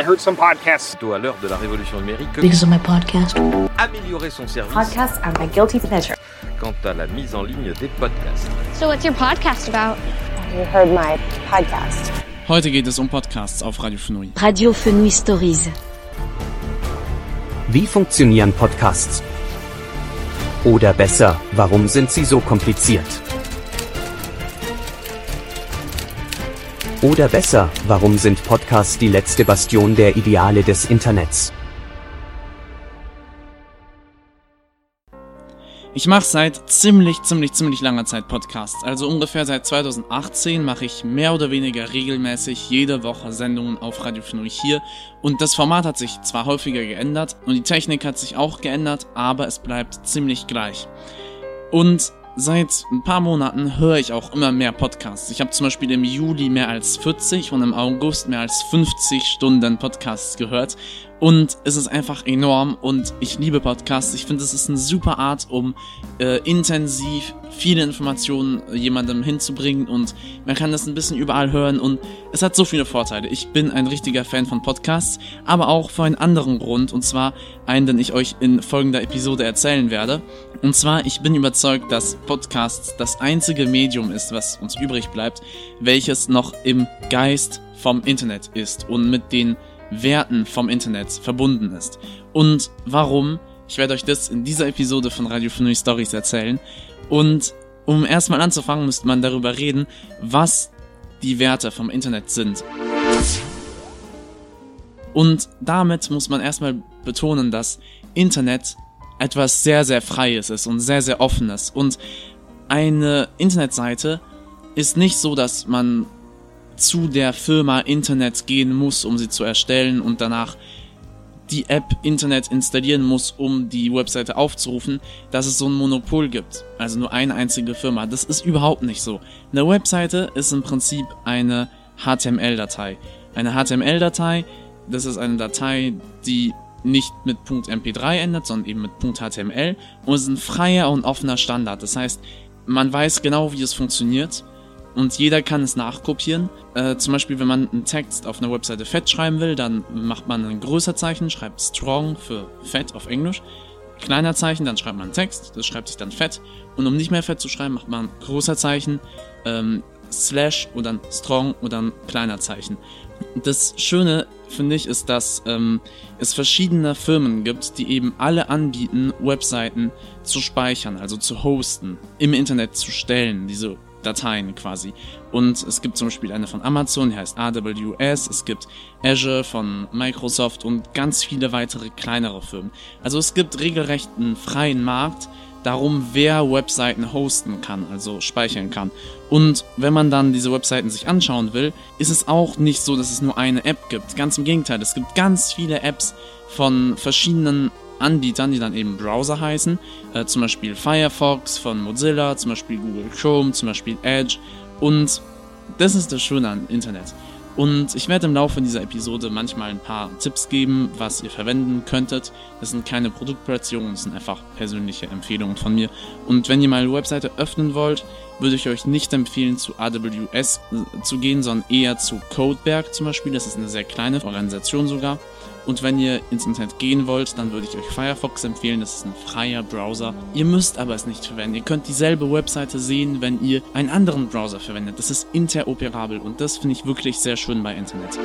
I heard some podcasts. à l'heure de la révolution numérique, Because of my podcast. améliorer son service Podcasts are my guilty pleasure. quant à la mise en ligne des podcasts. So, what's your podcast about? You heard my podcast. Heute geht es um Podcasts auf Radio Fenouil. Radio Fenouil Stories. Wie funktionieren Podcasts? Oder besser, warum sind sie so kompliziert? Oder besser, warum sind Podcasts die letzte Bastion der Ideale des Internets? Ich mache seit ziemlich, ziemlich, ziemlich langer Zeit Podcasts. Also ungefähr seit 2018 mache ich mehr oder weniger regelmäßig jede Woche Sendungen auf Radio Fenouil hier. Und das Format hat sich zwar häufiger geändert und die Technik hat sich auch geändert, aber es bleibt ziemlich gleich. Und seit ein paar Monaten höre ich auch immer mehr Podcasts. Ich habe zum Beispiel im Juli mehr als 40 und im August mehr als 50 Stunden Podcasts gehört. Und es ist einfach enorm und ich liebe Podcasts. Ich finde, es ist eine super Art, um äh, intensiv viele Informationen äh, jemandem hinzubringen und man kann das ein bisschen überall hören und es hat so viele Vorteile. Ich bin ein richtiger Fan von Podcasts, aber auch für einen anderen Grund und zwar einen, den ich euch in folgender Episode erzählen werde. Und zwar, ich bin überzeugt, dass Podcasts das einzige Medium ist, was uns übrig bleibt, welches noch im Geist vom Internet ist und mit den Werten vom Internet verbunden ist. Und warum? Ich werde euch das in dieser Episode von Radio Fenouil Stories erzählen. Und um erstmal anzufangen, müsste man darüber reden, was die Werte vom Internet sind. Und damit muss man erstmal betonen, dass Internet etwas sehr, sehr Freies ist und sehr, sehr Offenes. Und eine Internetseite ist nicht so, dass man zu der Firma Internet gehen muss, um sie zu erstellen und danach die App Internet installieren muss, um die Webseite aufzurufen, dass es so ein Monopol gibt. Also nur eine einzige Firma. Das ist überhaupt nicht so. Eine Webseite ist im Prinzip eine HTML-Datei. Eine HTML-Datei, das ist eine Datei, die nicht mit .mp3 endet, sondern eben mit .html und ist ein freier und offener Standard. Das heißt, man weiß genau, wie es funktioniert und jeder kann es nachkopieren. Äh, zum Beispiel, wenn man einen Text auf einer Webseite fett schreiben will, dann macht man ein größer Zeichen, schreibt strong für fett auf Englisch. Kleiner Zeichen, dann schreibt man einen Text, das schreibt sich dann fett. Und um nicht mehr fett zu schreiben, macht man großer Zeichen, ähm, slash oder ein strong oder ein kleiner Zeichen. Das Schöne, finde ich, ist, dass ähm, es verschiedene Firmen gibt, die eben alle anbieten, Webseiten zu speichern, also zu hosten, im Internet zu stellen, diese Dateien quasi. Und es gibt zum Beispiel eine von Amazon, die heißt AWS, es gibt Azure von Microsoft und ganz viele weitere kleinere Firmen. Also es gibt regelrecht einen freien Markt, darum, wer Webseiten hosten kann, also speichern kann. Und wenn man dann diese Webseiten sich anschauen will, ist es auch nicht so, dass es nur eine App gibt. Ganz im Gegenteil, es gibt ganz viele Apps von verschiedenen Anbietern, die dann eben Browser heißen, äh, zum Beispiel Firefox von Mozilla, zum Beispiel Google Chrome, zum Beispiel Edge und das ist das Schöne an Internet. Und ich werde im Laufe dieser Episode manchmal ein paar Tipps geben, was ihr verwenden könntet. Das sind keine Produktplatzierungen, das sind einfach persönliche Empfehlungen von mir. Und wenn ihr mal eine Webseite öffnen wollt, würde ich euch nicht empfehlen, zu AWS zu gehen, sondern eher zu Codeberg zum Beispiel. Das ist eine sehr kleine Organisation sogar. Und wenn ihr ins Internet gehen wollt, dann würde ich euch Firefox empfehlen. Das ist ein freier Browser. Ihr müsst aber es nicht verwenden. Ihr könnt dieselbe Webseite sehen, wenn ihr einen anderen Browser verwendet. Das ist interoperabel und das finde ich wirklich sehr schön bei Internet.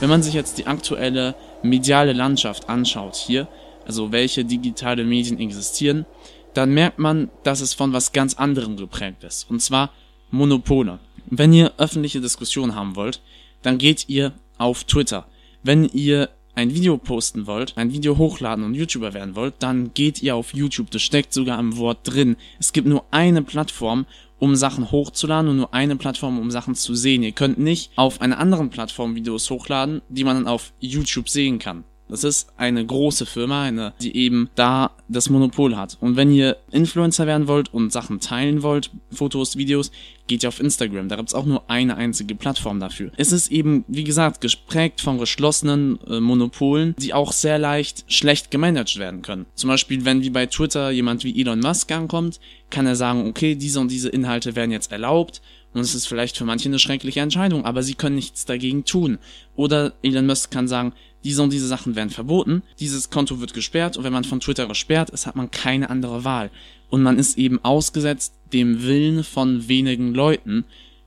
Wenn man sich jetzt die aktuelle mediale Landschaft anschaut hier, also welche digitale Medien existieren, dann merkt man, dass es von was ganz anderem geprägt ist. Und zwar Monopole. Wenn ihr öffentliche Diskussionen haben wollt, dann geht ihr auf Twitter. Wenn ihr ein Video posten wollt, ein Video hochladen und YouTuber werden wollt, dann geht ihr auf YouTube. Das steckt sogar im Wort drin. Es gibt nur eine Plattform, um Sachen hochzuladen und nur eine Plattform, um Sachen zu sehen. Ihr könnt nicht auf einer anderen Plattform Videos hochladen, die man dann auf YouTube sehen kann. Das ist eine große Firma, eine, die eben da das Monopol hat. Und wenn ihr Influencer werden wollt und Sachen teilen wollt, Fotos, Videos, geht ihr auf Instagram. Da gibt's auch nur eine einzige Plattform dafür. Es ist eben, wie gesagt, gesprägt von geschlossenen äh, Monopolen, die auch sehr leicht schlecht gemanagt werden können. Zum Beispiel, wenn wie bei Twitter jemand wie Elon Musk ankommt, kann er sagen, okay, diese und diese Inhalte werden jetzt erlaubt Und es ist vielleicht für manche eine schreckliche Entscheidung, aber sie können nichts dagegen tun. Oder Elon Musk kann sagen, diese und diese Sachen werden verboten, dieses Konto wird gesperrt und wenn man von Twitter gesperrt ist, hat man keine andere Wahl. Und man ist eben ausgesetzt dem Willen von wenigen Leuten,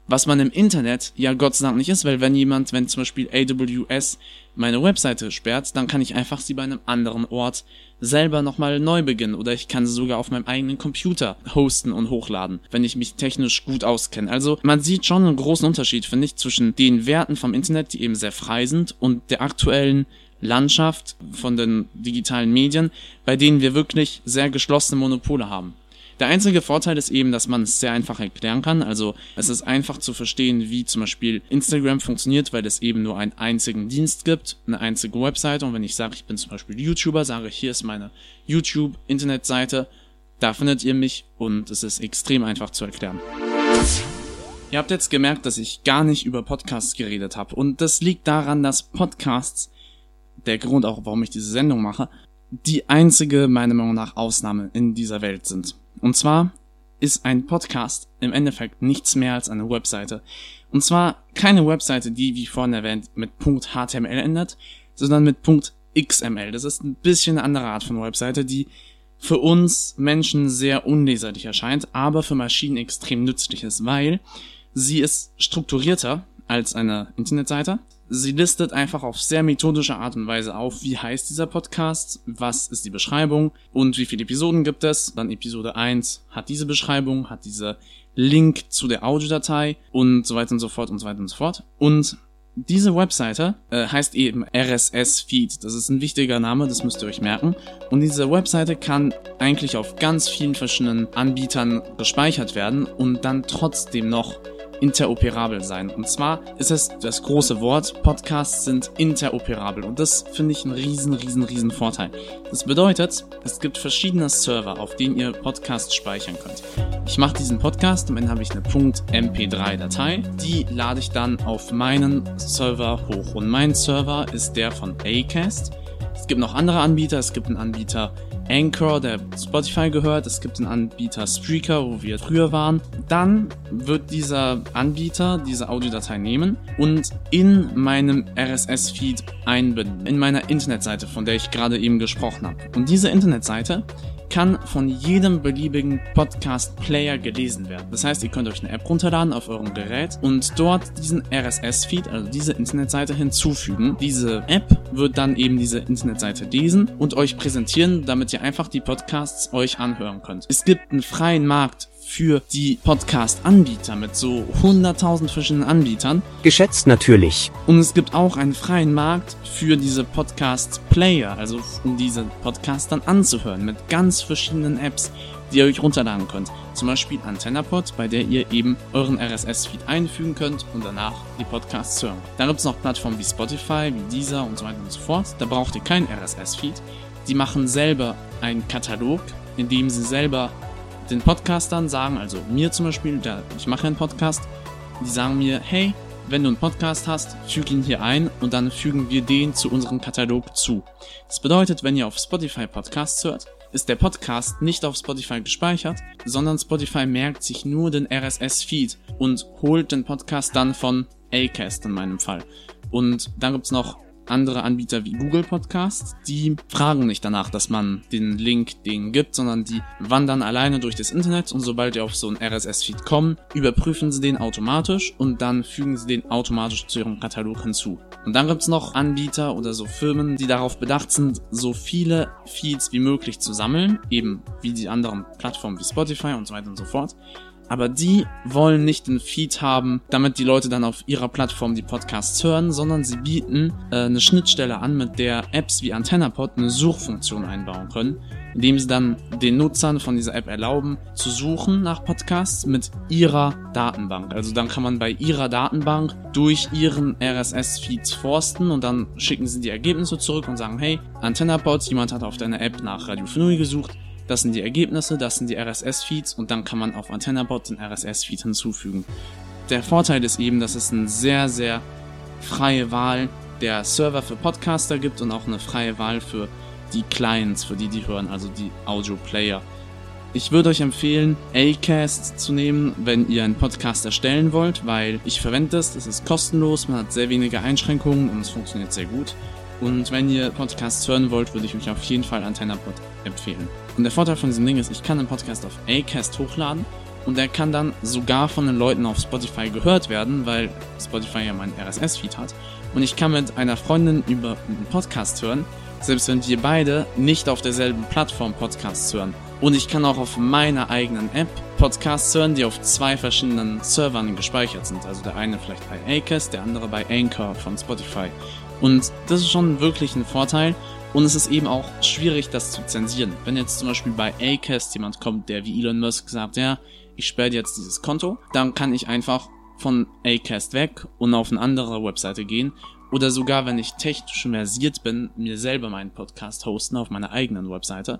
was man im Internet ja Gott sei Dank nicht ist, weil wenn jemand, wenn zum Beispiel AWS meine Webseite sperrt, dann kann ich einfach sie bei einem anderen Ort selber nochmal neu beginnen oder ich kann sie sogar auf meinem eigenen Computer hosten und hochladen, wenn ich mich technisch gut auskenne. Also man sieht schon einen großen Unterschied, finde ich, zwischen den Werten vom Internet, die eben sehr frei sind und der aktuellen Landschaft von den digitalen Medien, bei denen wir wirklich sehr geschlossene Monopole haben. Der einzige Vorteil ist eben, dass man es sehr einfach erklären kann. Also es ist einfach zu verstehen, wie zum Beispiel Instagram funktioniert, weil es eben nur einen einzigen Dienst gibt, eine einzige Webseite. Und wenn ich sage, ich bin zum Beispiel YouTuber, sage ich, hier ist meine YouTube-Internetseite, da findet ihr mich und es ist extrem einfach zu erklären. Ihr habt jetzt gemerkt, dass ich gar nicht über Podcasts geredet habe. Und das liegt daran, dass Podcasts, der Grund auch, warum ich diese Sendung mache, die einzige, meiner Meinung nach, Ausnahme in dieser Welt sind. Und zwar ist ein Podcast im Endeffekt nichts mehr als eine Webseite. Und zwar keine Webseite, die, wie vorhin erwähnt, mit .html endet, sondern mit .xml. Das ist ein bisschen eine andere Art von Webseite, die für uns Menschen sehr unleserlich erscheint, aber für Maschinen extrem nützlich ist, weil sie ist strukturierter als eine Internetseite. Sie listet einfach auf sehr methodische Art und Weise auf, wie heißt dieser Podcast, was ist die Beschreibung und wie viele Episoden gibt es. Dann Episode 1 hat diese Beschreibung, hat diese Link zu der Audiodatei und so weiter und so fort und so weiter und so fort. Und diese Webseite äh, heißt eben RSS Feed. Das ist ein wichtiger Name, das müsst ihr euch merken. Und diese Webseite kann eigentlich auf ganz vielen verschiedenen Anbietern gespeichert werden und dann trotzdem noch interoperabel sein. Und zwar ist es das große Wort, Podcasts sind interoperabel. Und das finde ich einen riesen, riesen, riesen Vorteil. Das bedeutet, es gibt verschiedene Server, auf denen ihr Podcasts speichern könnt. Ich mache diesen Podcast, am Ende habe ich eine .mp3-Datei. Die lade ich dann auf meinen Server hoch. Und mein Server ist der von Acast. Es gibt noch andere Anbieter. Es gibt einen Anbieter Anchor, der Spotify gehört. Es gibt einen Anbieter Spreaker, wo wir früher waren. Dann wird dieser Anbieter diese Audiodatei nehmen und in meinem RSS-Feed einbinden. In meiner Internetseite, von der ich gerade eben gesprochen habe. Und diese Internetseite kann von jedem beliebigen Podcast-Player gelesen werden. Das heißt, ihr könnt euch eine App runterladen auf eurem Gerät und dort diesen RSS-Feed, also diese Internetseite hinzufügen. Diese App wird dann eben diese Internetseite lesen und euch präsentieren, damit ihr einfach die Podcasts euch anhören könnt. Es gibt einen freien Markt für die Podcast-Anbieter mit so 100.000 verschiedenen Anbietern. Geschätzt natürlich. Und es gibt auch einen freien Markt für diese Podcast-Player, also um diese Podcasts dann anzuhören mit ganz verschiedenen Apps, die ihr euch runterladen könnt. Zum Beispiel AntennaPod, bei der ihr eben euren RSS-Feed einfügen könnt und danach die Podcasts hören. Dann gibt es noch Plattformen wie Spotify, wie Deezer und so weiter und so fort. Da braucht ihr keinen RSS-Feed. Die machen selber einen Katalog, in dem sie selber den Podcastern sagen, also mir zum Beispiel, der, ich mache einen Podcast, die sagen mir, hey, wenn du einen Podcast hast, füg ihn hier ein und dann fügen wir den zu unserem Katalog zu. Das bedeutet, wenn ihr auf Spotify Podcasts hört, ist der Podcast nicht auf Spotify gespeichert, sondern Spotify merkt sich nur den RSS-Feed und holt den Podcast dann von Acast in meinem Fall. Und dann gibt's noch andere Anbieter wie Google Podcasts, die fragen nicht danach, dass man den Link denen gibt, sondern die wandern alleine durch das Internet und sobald die auf so einen RSS-Feed kommen, überprüfen sie den automatisch und dann fügen sie den automatisch zu ihrem Katalog hinzu. Und dann gibt's noch Anbieter oder so Firmen, die darauf bedacht sind, so viele Feeds wie möglich zu sammeln, eben wie die anderen Plattformen wie Spotify und so weiter und so fort aber die wollen nicht den Feed haben, damit die Leute dann auf ihrer Plattform die Podcasts hören, sondern sie bieten äh, eine Schnittstelle an, mit der Apps wie AntennaPod eine Suchfunktion einbauen können, indem sie dann den Nutzern von dieser App erlauben, zu suchen nach Podcasts mit ihrer Datenbank. Also dann kann man bei ihrer Datenbank durch ihren RSS-Feeds forsten und dann schicken sie die Ergebnisse zurück und sagen, hey, AntennaPod, jemand hat auf deiner App nach Radio Fnui gesucht, das sind die Ergebnisse, das sind die RSS-Feeds und dann kann man auf AntennaBot den RSS-Feed hinzufügen. Der Vorteil ist eben, dass es eine sehr, sehr freie Wahl der Server für Podcaster gibt und auch eine freie Wahl für die Clients, für die die hören, also die Audio-Player. Ich würde euch empfehlen, Acast zu nehmen, wenn ihr einen Podcast erstellen wollt, weil ich verwende das, das ist kostenlos, man hat sehr wenige Einschränkungen und es funktioniert sehr gut. Und wenn ihr Podcasts hören wollt, würde ich euch auf jeden Fall AntennaPod empfehlen. Und der Vorteil von diesem Ding ist, ich kann einen Podcast auf Acast hochladen und der kann dann sogar von den Leuten auf Spotify gehört werden, weil Spotify ja meinen RSS-Feed hat. Und ich kann mit einer Freundin über einen Podcast hören, selbst wenn wir beide nicht auf derselben Plattform Podcasts hören. Und ich kann auch auf meiner eigenen App Podcasts hören, die auf zwei verschiedenen Servern gespeichert sind. Also der eine vielleicht bei Acast, der andere bei Anchor von Spotify. Und das ist schon wirklich ein Vorteil. Und es ist eben auch schwierig, das zu zensieren. Wenn jetzt zum Beispiel bei Acast jemand kommt, der wie Elon Musk sagt, ja, ich sperre jetzt dieses Konto, dann kann ich einfach von Acast weg und auf eine andere Webseite gehen. Oder sogar, wenn ich technisch versiert bin, mir selber meinen Podcast hosten auf meiner eigenen Webseite.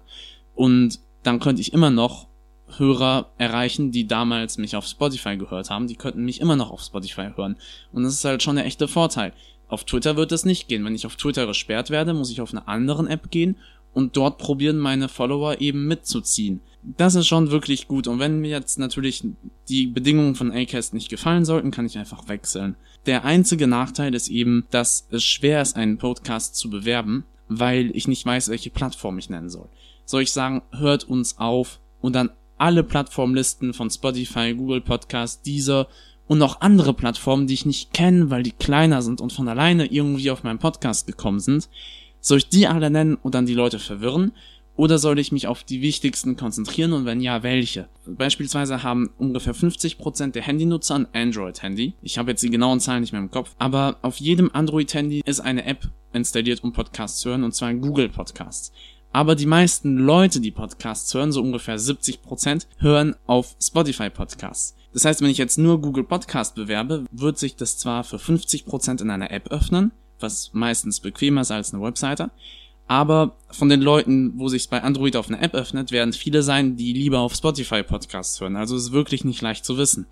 Und dann könnte ich immer noch Hörer erreichen, die damals mich auf Spotify gehört haben. Die könnten mich immer noch auf Spotify hören. Und das ist halt schon der echte Vorteil. Auf Twitter wird es nicht gehen. Wenn ich auf Twitter gesperrt werde, muss ich auf eine anderen App gehen und dort probieren meine Follower eben mitzuziehen. Das ist schon wirklich gut. Und wenn mir jetzt natürlich die Bedingungen von Acast nicht gefallen sollten, kann ich einfach wechseln. Der einzige Nachteil ist eben, dass es schwer ist, einen Podcast zu bewerben, weil ich nicht weiß, welche Plattform ich nennen soll. Soll ich sagen, hört uns auf und dann alle Plattformlisten von Spotify, Google Podcast, Deezer und noch andere Plattformen, die ich nicht kenne, weil die kleiner sind und von alleine irgendwie auf meinen Podcast gekommen sind. Soll ich die alle nennen und dann die Leute verwirren? Oder soll ich mich auf die wichtigsten konzentrieren und wenn ja, welche? Beispielsweise haben ungefähr 50% der Handynutzer ein Android-Handy. Ich habe jetzt die genauen Zahlen nicht mehr im Kopf. Aber auf jedem Android-Handy ist eine App installiert, um Podcasts zu hören, und zwar Google Podcasts. Aber die meisten Leute, die Podcasts hören, so ungefähr 70%, hören auf Spotify Podcasts. Das heißt, wenn ich jetzt nur Google Podcast bewerbe, wird sich das zwar für 50% in einer App öffnen, was meistens bequemer ist als eine Webseite, aber von den Leuten, wo sich bei Android auf eine App öffnet, werden viele sein, die lieber auf Spotify Podcasts hören. Also es ist wirklich nicht leicht zu wissen.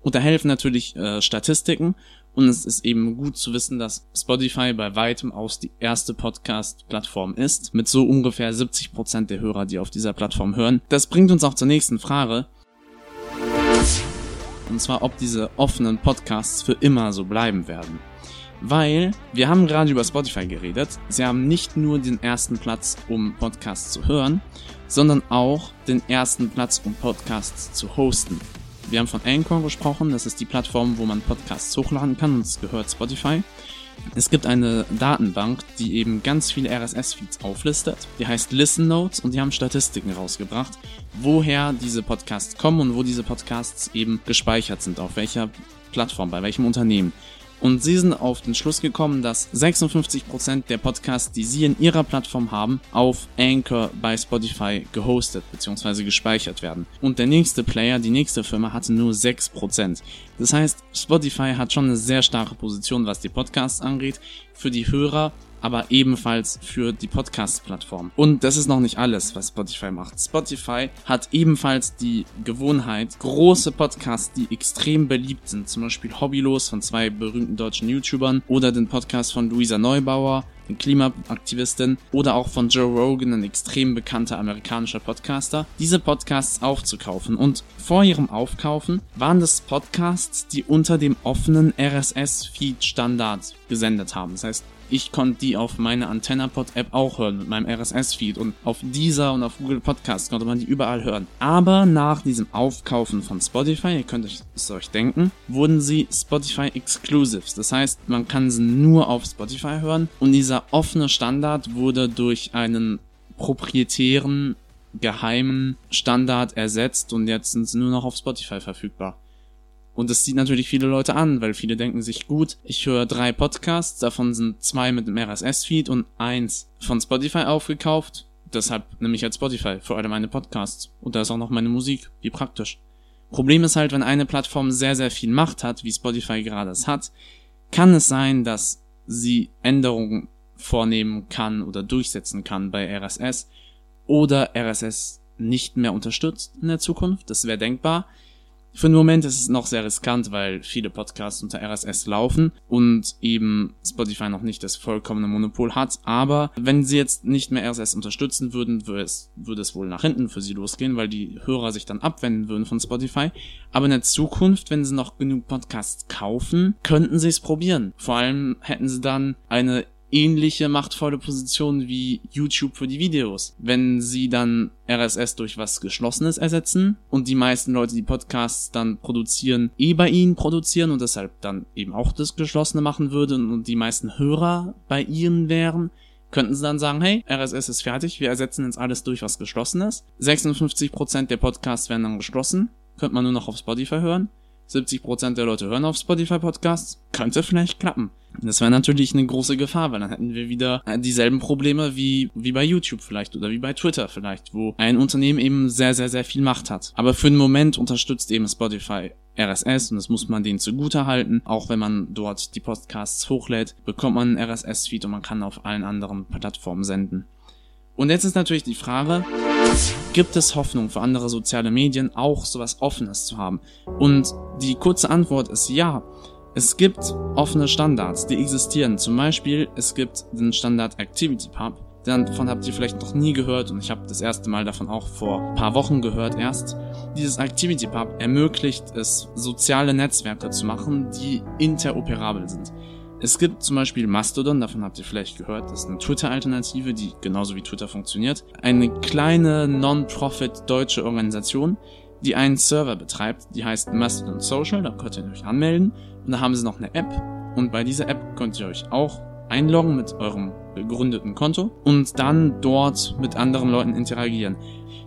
Und da helfen natürlich äh, Statistiken und es ist eben gut zu wissen, dass Spotify bei weitem aus die erste Podcast-Plattform ist, mit so ungefähr 70 Prozent der Hörer, die auf dieser Plattform hören. Das bringt uns auch zur nächsten Frage. Und zwar, ob diese offenen Podcasts für immer so bleiben werden. Weil wir haben gerade über Spotify geredet. Sie haben nicht nur den ersten Platz, um Podcasts zu hören, sondern auch den ersten Platz, um Podcasts zu hosten. Wir haben von Anchor gesprochen, das ist die Plattform, wo man Podcasts hochladen kann und es gehört Spotify. Es gibt eine Datenbank, die eben ganz viele RSS-Feeds auflistet. Die heißt Listen Notes und die haben Statistiken rausgebracht, woher diese Podcasts kommen und wo diese Podcasts eben gespeichert sind, auf welcher Plattform, bei welchem Unternehmen. Und sie sind auf den Schluss gekommen, dass 56% der Podcasts, die sie in ihrer Plattform haben, auf Anchor bei Spotify gehostet bzw. gespeichert werden. Und der nächste Player, die nächste Firma, hatte nur 6%. Das heißt, Spotify hat schon eine sehr starke Position, was die Podcasts angeht. Für die Hörer aber ebenfalls für die Podcast-Plattform. Und das ist noch nicht alles, was Spotify macht. Spotify hat ebenfalls die Gewohnheit, große Podcasts, die extrem beliebt sind, zum Beispiel Hobbylos von zwei berühmten deutschen YouTubern oder den Podcast von Luisa Neubauer, den Klimaaktivistin oder auch von Joe Rogan, ein extrem bekannter amerikanischer Podcaster, diese Podcasts aufzukaufen. Und vor ihrem Aufkaufen waren das Podcasts, die unter dem offenen RSS-Feed-Standard gesendet haben. Das heißt, ich konnte die auf meine AntennaPod-App auch hören mit meinem RSS-Feed und auf dieser und auf Google Podcasts konnte man die überall hören. Aber nach diesem Aufkaufen von Spotify, ihr könnt es euch denken, wurden sie Spotify Exclusives. Das heißt, man kann sie nur auf Spotify hören und dieser offene Standard wurde durch einen proprietären geheimen Standard ersetzt und jetzt sind sie nur noch auf Spotify verfügbar. Und das zieht natürlich viele Leute an, weil viele denken sich, gut, ich höre drei Podcasts, davon sind zwei mit dem RSS-Feed und eins von Spotify aufgekauft. Deshalb nehme ich jetzt Spotify für alle meine Podcasts. Und da ist auch noch meine Musik. Wie praktisch. Problem ist halt, wenn eine Plattform sehr, sehr viel Macht hat, wie Spotify gerade es hat, kann es sein, dass sie Änderungen vornehmen kann oder durchsetzen kann bei RSS oder RSS nicht mehr unterstützt in der Zukunft. Das wäre denkbar. Für den Moment ist es noch sehr riskant, weil viele Podcasts unter RSS laufen und eben Spotify noch nicht das vollkommene Monopol hat. Aber wenn sie jetzt nicht mehr RSS unterstützen würden, würde es, würde es wohl nach hinten für sie losgehen, weil die Hörer sich dann abwenden würden von Spotify. Aber in der Zukunft, wenn sie noch genug Podcasts kaufen, könnten sie es probieren. Vor allem hätten sie dann eine ähnliche machtvolle Position wie YouTube für die Videos. Wenn sie dann RSS durch was Geschlossenes ersetzen und die meisten Leute, die Podcasts dann produzieren, eh bei ihnen produzieren und deshalb dann eben auch das Geschlossene machen würden und die meisten Hörer bei ihnen wären, könnten sie dann sagen, hey, RSS ist fertig, wir ersetzen jetzt alles durch was Geschlossenes. 56% der Podcasts werden dann geschlossen, könnte man nur noch auf Spotify hören. 70% der Leute hören auf Spotify Podcasts. Könnte vielleicht klappen. Das wäre natürlich eine große Gefahr, weil dann hätten wir wieder dieselben Probleme wie, wie bei YouTube vielleicht oder wie bei Twitter vielleicht, wo ein Unternehmen eben sehr, sehr, sehr viel Macht hat. Aber für den Moment unterstützt eben Spotify RSS und das muss man denen zugute halten. Auch wenn man dort die Podcasts hochlädt, bekommt man einen RSS-Feed und man kann auf allen anderen Plattformen senden. Und jetzt ist natürlich die Frage, gibt es Hoffnung für andere soziale Medien auch sowas Offenes zu haben? Und die kurze Antwort ist ja. Es gibt offene Standards, die existieren. Zum Beispiel, es gibt den Standard ActivityPub. Davon habt ihr vielleicht noch nie gehört und ich habe das erste Mal davon auch vor ein paar Wochen gehört erst. Dieses ActivityPub ermöglicht es, soziale Netzwerke zu machen, die interoperabel sind. Es gibt zum Beispiel Mastodon, davon habt ihr vielleicht gehört, das ist eine Twitter-Alternative, die genauso wie Twitter funktioniert. Eine kleine Non-Profit deutsche Organisation, die einen Server betreibt, die heißt Mastodon Social, da könnt ihr euch anmelden. Und da haben sie noch eine App. Und bei dieser App könnt ihr euch auch einloggen mit eurem gegründeten Konto und dann dort mit anderen Leuten interagieren.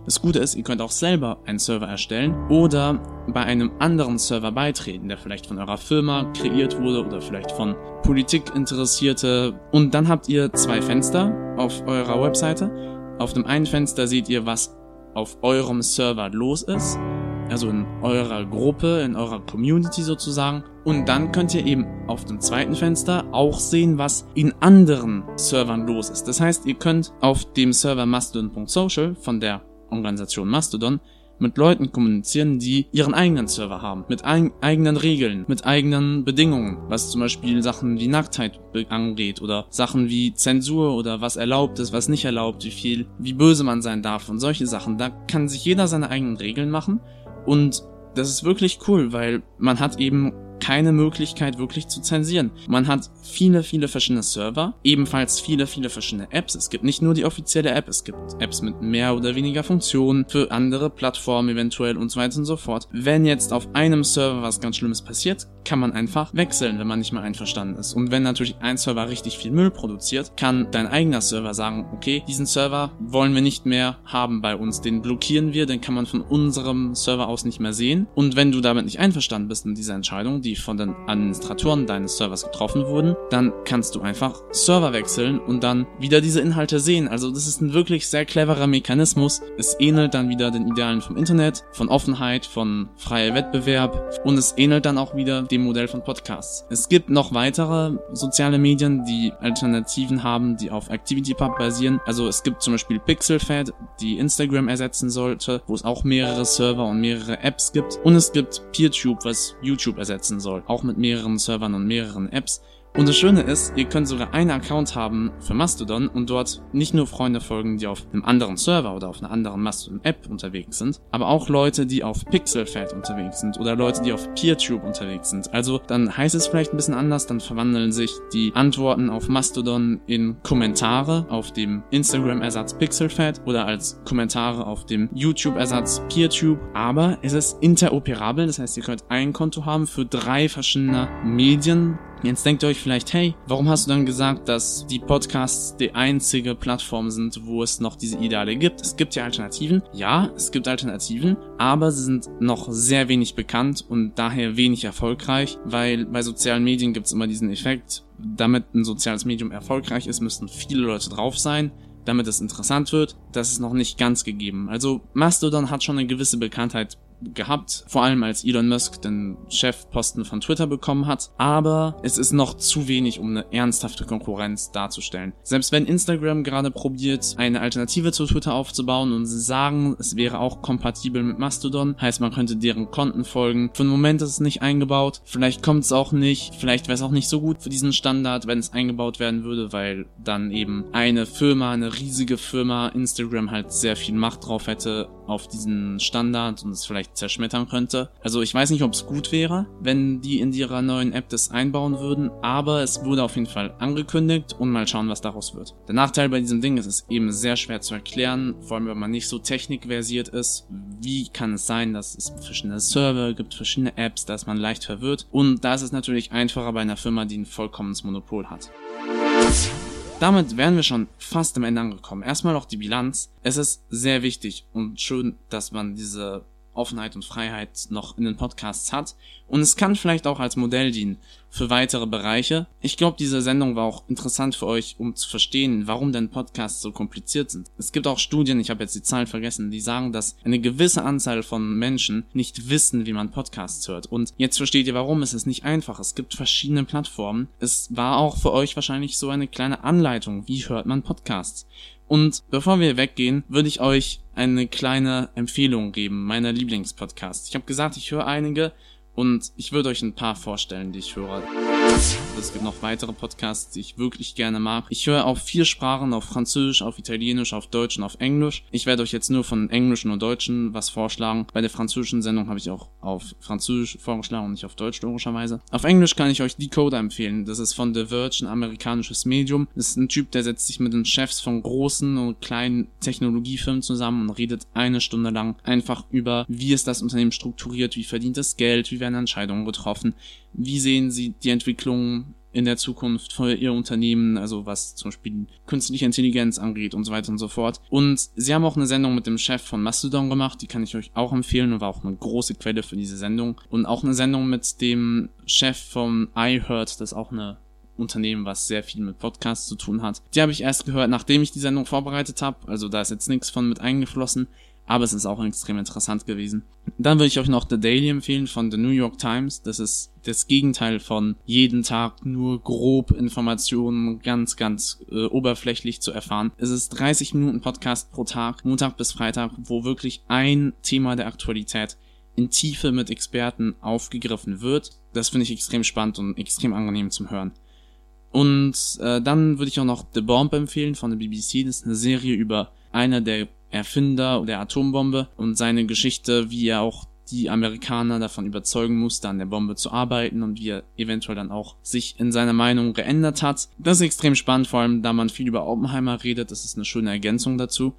Das Gute ist, ihr könnt auch selber einen Server erstellen oder bei einem anderen Server beitreten, der vielleicht von eurer Firma kreiert wurde oder vielleicht von Politikinteressierte. Und dann habt ihr zwei Fenster auf eurer Webseite. Auf dem einen Fenster seht ihr, was auf eurem Server los ist, also in eurer Gruppe, in eurer Community sozusagen. Und dann könnt ihr eben auf dem zweiten Fenster auch sehen, was in anderen Servern los ist. Das heißt, ihr könnt auf dem Server mastodon.social von der Organisation Mastodon mit Leuten kommunizieren, die ihren eigenen Server haben, mit ein, eigenen Regeln, mit eigenen Bedingungen, was zum Beispiel Sachen wie Nacktheit angeht oder Sachen wie Zensur oder was erlaubt ist, was nicht erlaubt, wie viel, wie böse man sein darf und solche Sachen. Da kann sich jeder seine eigenen Regeln machen und das ist wirklich cool, weil man hat eben keine Möglichkeit wirklich zu zensieren. Man hat viele, viele verschiedene Server, ebenfalls viele, viele verschiedene Apps. Es gibt nicht nur die offizielle App, es gibt Apps mit mehr oder weniger Funktionen für andere Plattformen eventuell und so weiter und so fort. Wenn jetzt auf einem Server was ganz Schlimmes passiert, kann man einfach wechseln, wenn man nicht mehr einverstanden ist. Und wenn natürlich ein Server richtig viel Müll produziert, kann dein eigener Server sagen, okay, diesen Server wollen wir nicht mehr haben bei uns, den blockieren wir, den kann man von unserem Server aus nicht mehr sehen. Und wenn du damit nicht einverstanden bist mit dieser Entscheidung, die von den Administratoren deines Servers getroffen wurden, dann kannst du einfach Server wechseln und dann wieder diese Inhalte sehen. Also das ist ein wirklich sehr cleverer Mechanismus. Es ähnelt dann wieder den Idealen vom Internet, von Offenheit, von freier Wettbewerb und es ähnelt dann auch wieder dem Modell von Podcasts. Es gibt noch weitere soziale Medien, die Alternativen haben, die auf ActivityPub basieren. Also es gibt zum Beispiel PixelFed, die Instagram ersetzen sollte, wo es auch mehrere Server und mehrere Apps gibt. Und es gibt PeerTube, was YouTube ersetzen soll, auch mit mehreren Servern und mehreren Apps. Und das Schöne ist, ihr könnt sogar einen Account haben für Mastodon und dort nicht nur Freunde folgen, die auf einem anderen Server oder auf einer anderen Mastodon-App unterwegs sind, aber auch Leute, die auf Pixelfed unterwegs sind oder Leute, die auf PeerTube unterwegs sind. Also dann heißt es vielleicht ein bisschen anders, dann verwandeln sich die Antworten auf Mastodon in Kommentare auf dem Instagram-Ersatz Pixelfed oder als Kommentare auf dem YouTube-Ersatz PeerTube. Aber es ist interoperabel, das heißt, ihr könnt ein Konto haben für drei verschiedene Medien Jetzt denkt ihr euch vielleicht, hey, warum hast du dann gesagt, dass die Podcasts die einzige Plattform sind, wo es noch diese Ideale gibt? Es gibt ja Alternativen. Ja, es gibt Alternativen, aber sie sind noch sehr wenig bekannt und daher wenig erfolgreich, weil bei sozialen Medien gibt es immer diesen Effekt, damit ein soziales Medium erfolgreich ist, müssten viele Leute drauf sein damit es interessant wird, das ist noch nicht ganz gegeben. Also Mastodon hat schon eine gewisse Bekanntheit gehabt, vor allem als Elon Musk den Chefposten von Twitter bekommen hat, aber es ist noch zu wenig, um eine ernsthafte Konkurrenz darzustellen. Selbst wenn Instagram gerade probiert, eine Alternative zu Twitter aufzubauen und sie sagen, es wäre auch kompatibel mit Mastodon, heißt man könnte deren Konten folgen. Für den Moment ist es nicht eingebaut, vielleicht kommt es auch nicht, vielleicht wäre es auch nicht so gut für diesen Standard, wenn es eingebaut werden würde, weil dann eben eine Firma, eine riesige Firma, Instagram halt sehr viel Macht drauf hätte auf diesen Standard und es vielleicht zerschmettern könnte. Also ich weiß nicht, ob es gut wäre, wenn die in ihrer neuen App das einbauen würden, aber es wurde auf jeden Fall angekündigt und mal schauen, was daraus wird. Der Nachteil bei diesem Ding ist, es ist eben sehr schwer zu erklären, vor allem wenn man nicht so technikversiert ist. Wie kann es sein, dass es verschiedene Server gibt, verschiedene Apps, da ist man leicht verwirrt und da ist es natürlich einfacher bei einer Firma, die ein vollkommenes Monopol hat. Damit wären wir schon fast am Ende angekommen. Erstmal noch die Bilanz. Es ist sehr wichtig und schön, dass man diese Offenheit und Freiheit noch in den Podcasts hat. Und es kann vielleicht auch als Modell dienen für weitere Bereiche. Ich glaube, diese Sendung war auch interessant für euch, um zu verstehen, warum denn Podcasts so kompliziert sind. Es gibt auch Studien, ich habe jetzt die Zahlen vergessen, die sagen, dass eine gewisse Anzahl von Menschen nicht wissen, wie man Podcasts hört. Und jetzt versteht ihr, warum. Es ist nicht einfach. Es gibt verschiedene Plattformen. Es war auch für euch wahrscheinlich so eine kleine Anleitung, wie hört man Podcasts. Und bevor wir weggehen, würde ich euch eine kleine Empfehlung geben, meiner Lieblingspodcasts. Ich habe gesagt, ich höre einige und ich würde euch ein paar vorstellen, die ich höre. Es gibt noch weitere Podcasts, die ich wirklich gerne mag. Ich höre auf vier Sprachen, auf Französisch, auf Italienisch, auf Deutsch und auf Englisch. Ich werde euch jetzt nur von Englischen und Deutschen was vorschlagen. Bei der französischen Sendung habe ich auch auf Französisch vorgeschlagen und nicht auf Deutsch logischerweise. Auf Englisch kann ich euch Decoder empfehlen. Das ist von The Verge, ein amerikanisches Medium. Das ist ein Typ, der setzt sich mit den Chefs von großen und kleinen Technologiefirmen zusammen und redet eine Stunde lang einfach über, wie ist das Unternehmen strukturiert, wie verdient es Geld, wie werden Entscheidungen getroffen, wie sehen sie die Entwicklung in der Zukunft für ihr Unternehmen, also was zum Beispiel künstliche Intelligenz angeht und so weiter und so fort. Und sie haben auch eine Sendung mit dem Chef von Mastodon gemacht, die kann ich euch auch empfehlen und war auch eine große Quelle für diese Sendung. Und auch eine Sendung mit dem Chef von iHeart, das ist auch eine Unternehmen, was sehr viel mit Podcasts zu tun hat. Die habe ich erst gehört, nachdem ich die Sendung vorbereitet habe. Also da ist jetzt nichts von mit eingeflossen aber es ist auch extrem interessant gewesen. Dann würde ich euch noch The Daily empfehlen von The New York Times. Das ist das Gegenteil von jeden Tag nur grob Informationen ganz, ganz äh, oberflächlich zu erfahren. Es ist 30 Minuten Podcast pro Tag, Montag bis Freitag, wo wirklich ein Thema der Aktualität in Tiefe mit Experten aufgegriffen wird. Das finde ich extrem spannend und extrem angenehm zum Hören. Und äh, dann würde ich auch noch The Bomb empfehlen von der BBC. Das ist eine Serie über einer der Erfinder der Atombombe und seine Geschichte, wie er auch die Amerikaner davon überzeugen musste, an der Bombe zu arbeiten und wie er eventuell dann auch sich in seiner Meinung geändert hat. Das ist extrem spannend, vor allem da man viel über Oppenheimer redet, das ist eine schöne Ergänzung dazu.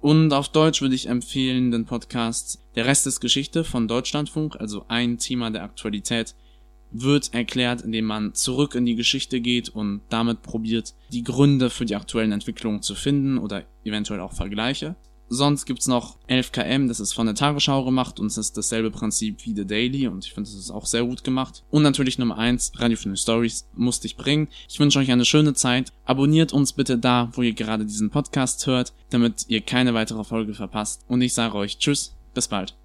Und auf Deutsch würde ich empfehlen den Podcast Der Rest ist Geschichte von Deutschlandfunk, also ein Thema der Aktualität, wird erklärt, indem man zurück in die Geschichte geht und damit probiert, die Gründe für die aktuellen Entwicklungen zu finden oder eventuell auch Vergleiche. Sonst gibt's noch 11KM, das ist von der Tagesschau gemacht und es ist dasselbe Prinzip wie The Daily und ich finde, das ist auch sehr gut gemacht. Und natürlich Nummer 1, Radio für Stories musste ich bringen. Ich wünsche euch eine schöne Zeit. Abonniert uns bitte da, wo ihr gerade diesen Podcast hört, damit ihr keine weitere Folge verpasst. Und ich sage euch Tschüss, bis bald.